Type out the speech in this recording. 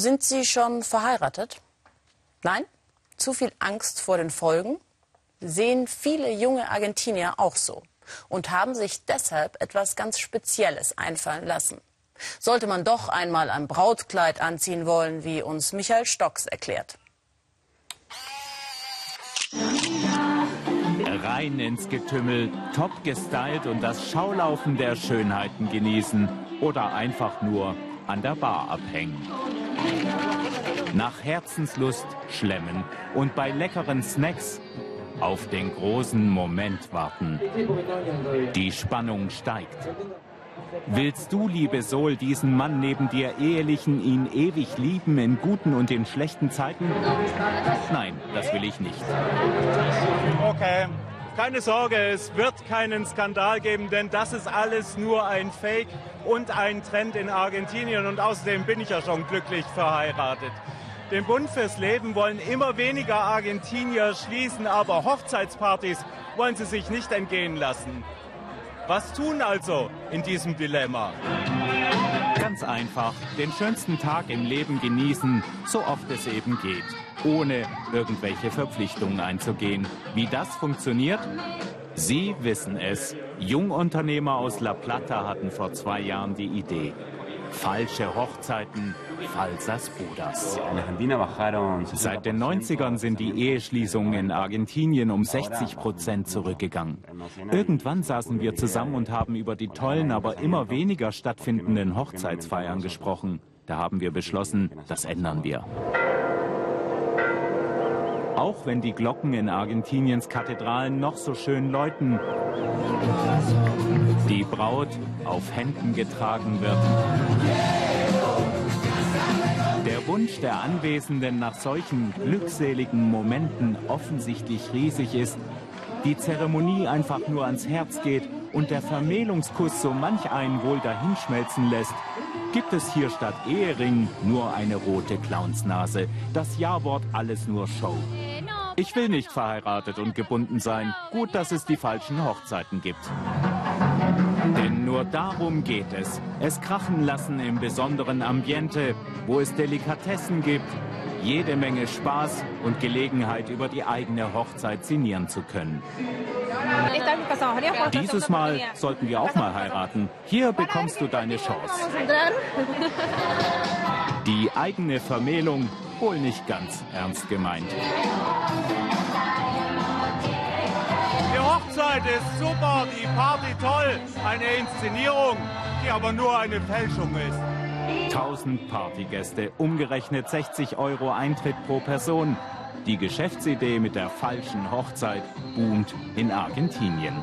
Sind Sie schon verheiratet? Nein? Zu viel Angst vor den Folgen? Sehen viele junge Argentinier auch so und haben sich deshalb etwas ganz Spezielles einfallen lassen. Sollte man doch einmal ein Brautkleid anziehen wollen, wie uns Michael Stocks erklärt. Rein ins Getümmel, top gestylt und das Schaulaufen der Schönheiten genießen oder einfach nur an der Bar abhängen. Nach Herzenslust schlemmen und bei leckeren Snacks auf den großen Moment warten. Die Spannung steigt. Willst du, liebe Sol, diesen Mann neben dir ehelichen, ihn ewig lieben in guten und in schlechten Zeiten? Nein, das will ich nicht. Okay. Keine Sorge, es wird keinen Skandal geben, denn das ist alles nur ein Fake und ein Trend in Argentinien. Und außerdem bin ich ja schon glücklich verheiratet. Den Bund fürs Leben wollen immer weniger Argentinier schließen, aber Hochzeitspartys wollen sie sich nicht entgehen lassen. Was tun also in diesem Dilemma? Ganz einfach, den schönsten Tag im Leben genießen, so oft es eben geht, ohne irgendwelche Verpflichtungen einzugehen. Wie das funktioniert? Sie wissen es. Jungunternehmer aus La Plata hatten vor zwei Jahren die Idee. Falsche Hochzeiten, falsas bodas. Seit den 90ern sind die Eheschließungen in Argentinien um 60 Prozent zurückgegangen. Irgendwann saßen wir zusammen und haben über die tollen, aber immer weniger stattfindenden Hochzeitsfeiern gesprochen. Da haben wir beschlossen, das ändern wir. Auch wenn die Glocken in Argentiniens Kathedralen noch so schön läuten, die Braut auf Händen getragen wird. Der Wunsch der Anwesenden nach solchen glückseligen Momenten offensichtlich riesig ist, die Zeremonie einfach nur ans Herz geht und der Vermählungskuss so manch einen wohl dahinschmelzen lässt, gibt es hier statt Ehering nur eine rote Clownsnase. Das Ja-Wort alles nur Show. Ich will nicht verheiratet und gebunden sein. Gut, dass es die falschen Hochzeiten gibt. Nur darum geht es. Es krachen lassen im besonderen Ambiente, wo es Delikatessen gibt, jede Menge Spaß und Gelegenheit, über die eigene Hochzeit sinnieren zu können. Dieses Mal sollten wir auch mal heiraten. Hier bekommst du deine Chance. Die eigene Vermählung wohl nicht ganz ernst gemeint. Hochzeit ist super, die Party toll, eine Inszenierung, die aber nur eine Fälschung ist. 1000 Partygäste, umgerechnet 60 Euro Eintritt pro Person. Die Geschäftsidee mit der falschen Hochzeit boomt in Argentinien.